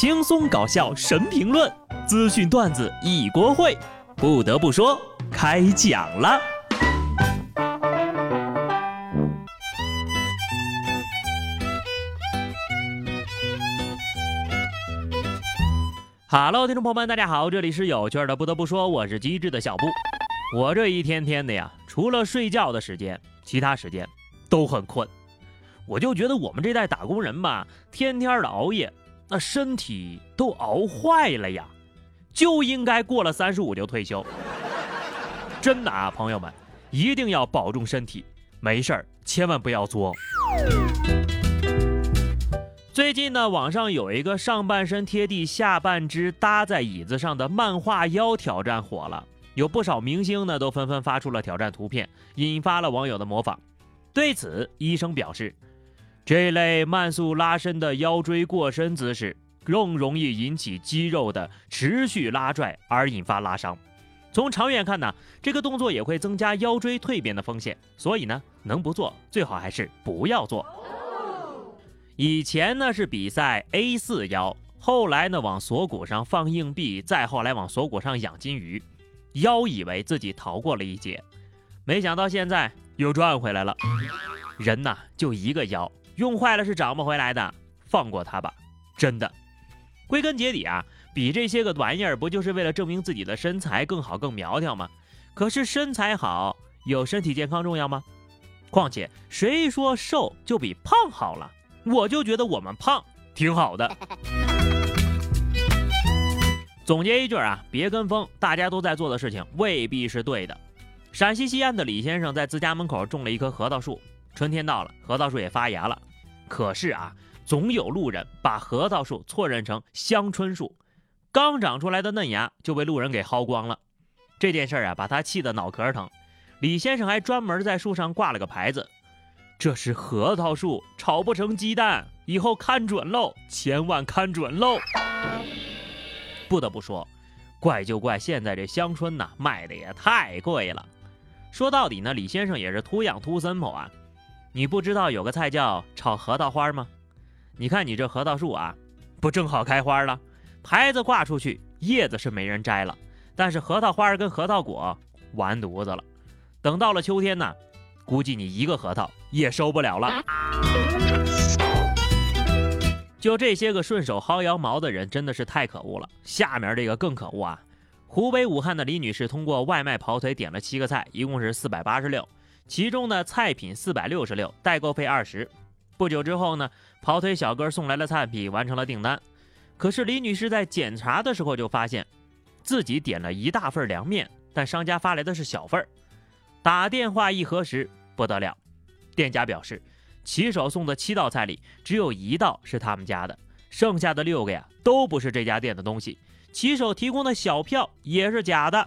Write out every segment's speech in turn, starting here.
轻松搞笑神评论，资讯段子一锅烩。不得不说，开讲了。Hello，听众朋友们，大家好，这里是有趣的。不得不说，我是机智的小布。我这一天天的呀，除了睡觉的时间，其他时间都很困。我就觉得我们这代打工人吧，天天的熬夜，那身体都熬坏了呀，就应该过了三十五就退休。真的啊，朋友们，一定要保重身体，没事儿千万不要作。最近呢，网上有一个上半身贴地、下半肢搭在椅子上的漫画腰挑战火了，有不少明星呢都纷纷发出了挑战图片，引发了网友的模仿。对此，医生表示。这类慢速拉伸的腰椎过伸姿势，更容易引起肌肉的持续拉拽而引发拉伤。从长远看呢，这个动作也会增加腰椎蜕变的风险。所以呢，能不做最好还是不要做。以前呢是比赛 A 四腰，后来呢往锁骨上放硬币，再后来往锁骨上养金鱼，腰以为自己逃过了一劫，没想到现在又转回来了。人呐，就一个腰。用坏了是找不回来的，放过他吧，真的。归根结底啊，比这些个玩意儿不就是为了证明自己的身材更好、更苗条吗？可是身材好有身体健康重要吗？况且谁说瘦就比胖好了？我就觉得我们胖挺好的。总结一句啊，别跟风，大家都在做的事情未必是对的。陕西西安的李先生在自家门口种了一棵核桃树，春天到了，核桃树也发芽了。可是啊，总有路人把核桃树错认成香椿树，刚长出来的嫩芽就被路人给薅光了。这件事啊，把他气得脑壳疼。李先生还专门在树上挂了个牌子：“这是核桃树，炒不成鸡蛋，以后看准喽，千万看准喽。”不得不说，怪就怪现在这香椿呐，卖的也太贵了。说到底呢，李先生也是图养图森破啊。你不知道有个菜叫炒核桃花吗？你看你这核桃树啊，不正好开花了？牌子挂出去，叶子是没人摘了，但是核桃花跟核桃果完犊子了。等到了秋天呢，估计你一个核桃也收不了了。就这些个顺手薅羊毛的人，真的是太可恶了。下面这个更可恶啊！湖北武汉的李女士通过外卖跑腿点了七个菜，一共是四百八十六。其中呢，菜品四百六十六，代购费二十。不久之后呢，跑腿小哥送来了菜品，完成了订单。可是李女士在检查的时候就发现，自己点了一大份凉面，但商家发来的是小份儿。打电话一核实，不得了，店家表示，骑手送的七道菜里只有一道是他们家的，剩下的六个呀都不是这家店的东西。骑手提供的小票也是假的。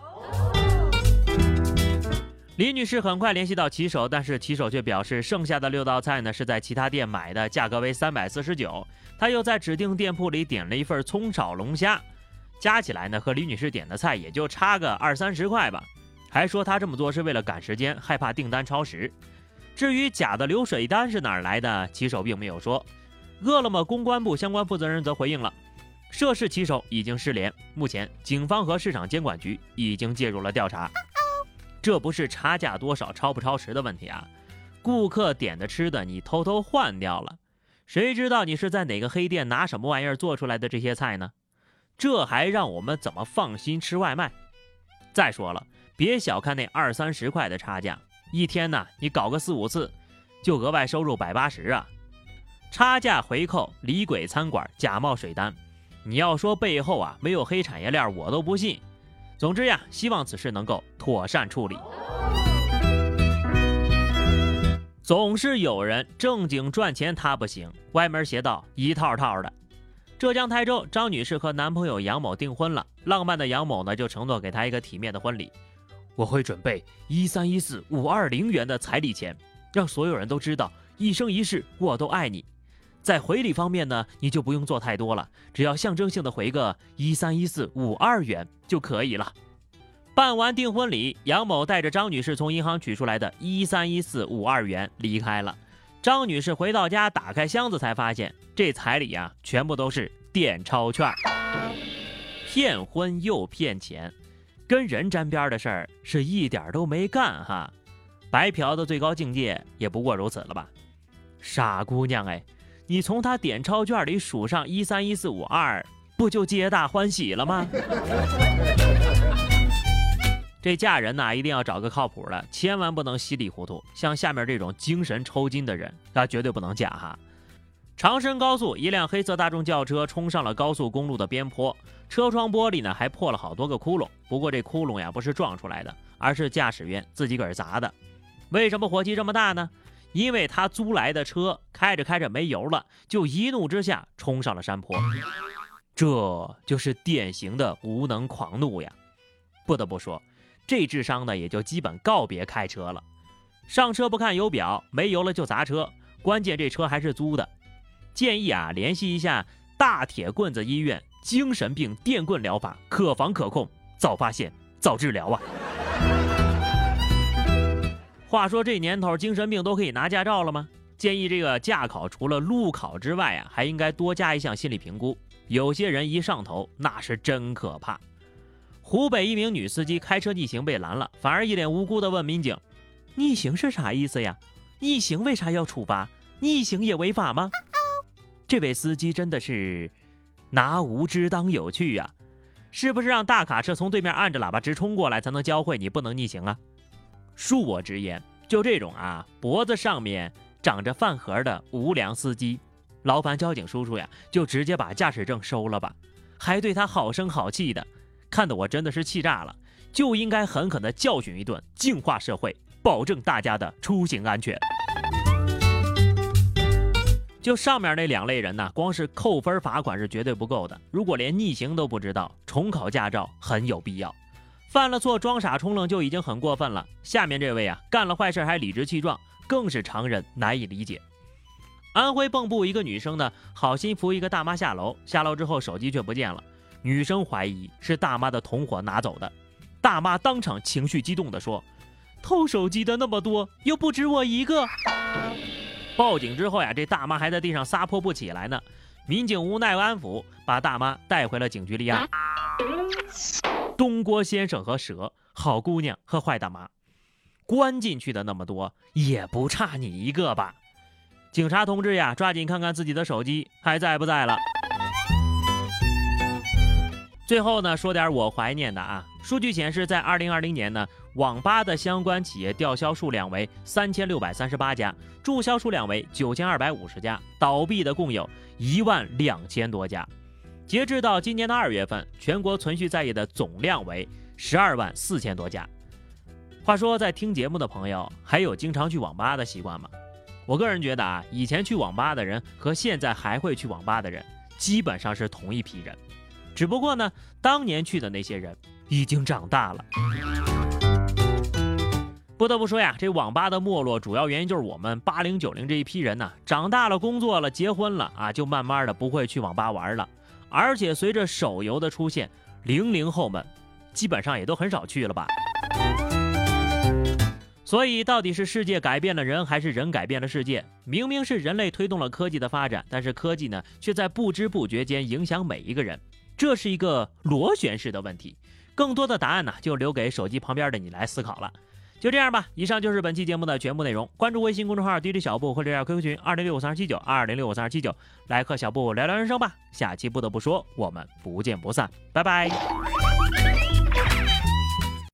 李女士很快联系到骑手，但是骑手却表示，剩下的六道菜呢是在其他店买的，价格为三百四十九。他又在指定店铺里点了一份葱炒龙虾，加起来呢和李女士点的菜也就差个二三十块吧。还说他这么做是为了赶时间，害怕订单超时。至于假的流水单是哪儿来的，骑手并没有说。饿了么公关部相关负责人则回应了，涉事骑手已经失联，目前警方和市场监管局已经介入了调查。这不是差价多少、超不超时的问题啊！顾客点的吃的，你偷偷换掉了，谁知道你是在哪个黑店拿什么玩意儿做出来的这些菜呢？这还让我们怎么放心吃外卖？再说了，别小看那二三十块的差价，一天呢你搞个四五次，就额外收入百八十啊！差价回扣、李鬼餐馆、假冒水单，你要说背后啊没有黑产业链，我都不信。总之呀，希望此事能够妥善处理。总是有人正经赚钱，他不行，歪门邪道一套套的。浙江台州张女士和男朋友杨某订婚了，浪漫的杨某呢就承诺给她一个体面的婚礼，我会准备一三一四五二零元的彩礼钱，让所有人都知道一生一世我都爱你。在回礼方面呢，你就不用做太多了，只要象征性的回个一三一四五二元就可以了。办完订婚礼，杨某带着张女士从银行取出来的一三一四五二元离开了。张女士回到家，打开箱子才发现这彩礼啊，全部都是点钞券，骗婚又骗钱，跟人沾边的事儿是一点都没干哈。白嫖的最高境界也不过如此了吧？傻姑娘哎，你从他点钞券里数上一三一四五二，不就皆大欢喜了吗？这嫁人呐，一定要找个靠谱的，千万不能稀里糊涂。像下面这种精神抽筋的人，那绝对不能嫁哈。长深高速，一辆黑色大众轿车冲上了高速公路的边坡，车窗玻璃呢还破了好多个窟窿。不过这窟窿呀不是撞出来的，而是驾驶员自己个儿砸的。为什么火气这么大呢？因为他租来的车开着开着没油了，就一怒之下冲上了山坡。这就是典型的无能狂怒呀！不得不说。这智商呢，也就基本告别开车了。上车不看油表，没油了就砸车。关键这车还是租的。建议啊，联系一下大铁棍子医院，精神病电棍疗法可防可控，早发现早治疗啊。话说这年头，精神病都可以拿驾照了吗？建议这个驾考除了路考之外啊，还应该多加一项心理评估。有些人一上头，那是真可怕。湖北一名女司机开车逆行被拦了，反而一脸无辜地问民警：“逆行是啥意思呀？逆行为啥要处罚？逆行也违法吗？”这位司机真的是拿无知当有趣呀！是不是让大卡车从对面按着喇叭直冲过来才能教会你不能逆行啊？恕我直言，就这种啊脖子上面长着饭盒的无良司机，劳烦交警叔叔呀，就直接把驾驶证收了吧，还对他好声好气的。看得我真的是气炸了，就应该狠狠的教训一顿，净化社会，保证大家的出行安全。就上面那两类人呢，光是扣分罚款是绝对不够的。如果连逆行都不知道，重考驾照很有必要。犯了错装傻充愣就已经很过分了，下面这位啊，干了坏事还理直气壮，更是常人难以理解。安徽蚌埠一个女生呢，好心扶一个大妈下楼，下楼之后手机却不见了。女生怀疑是大妈的同伙拿走的，大妈当场情绪激动地说：“偷手机的那么多，又不止我一个。”报警之后呀，这大妈还在地上撒泼不起来呢。民警无奈安抚，把大妈带回了警局立案。东郭先生和蛇，好姑娘和坏大妈，关进去的那么多，也不差你一个吧？警察同志呀，抓紧看看自己的手机还在不在了。最后呢，说点我怀念的啊。数据显示，在二零二零年呢，网吧的相关企业吊销数量为三千六百三十八家，注销数量为九千二百五十家，倒闭的共有一万两千多家。截至到今年的二月份，全国存续在业的总量为十二万四千多家。话说，在听节目的朋友，还有经常去网吧的习惯吗？我个人觉得啊，以前去网吧的人和现在还会去网吧的人，基本上是同一批人。只不过呢，当年去的那些人已经长大了。不得不说呀，这网吧的没落主要原因就是我们八零九零这一批人呢，长大了、工作了、结婚了啊，就慢慢的不会去网吧玩了。而且随着手游的出现，零零后们基本上也都很少去了吧。所以，到底是世界改变了人，还是人改变了世界？明明是人类推动了科技的发展，但是科技呢，却在不知不觉间影响每一个人。这是一个螺旋式的问题，更多的答案呢，就留给手机旁边的你来思考了。就这样吧，以上就是本期节目的全部内容。关注微信公众号 DJ 小布或者加 QQ 群二零六五三二七九二零六五三二七九，来和小布聊聊人生吧。下期不得不说，我们不见不散，拜拜。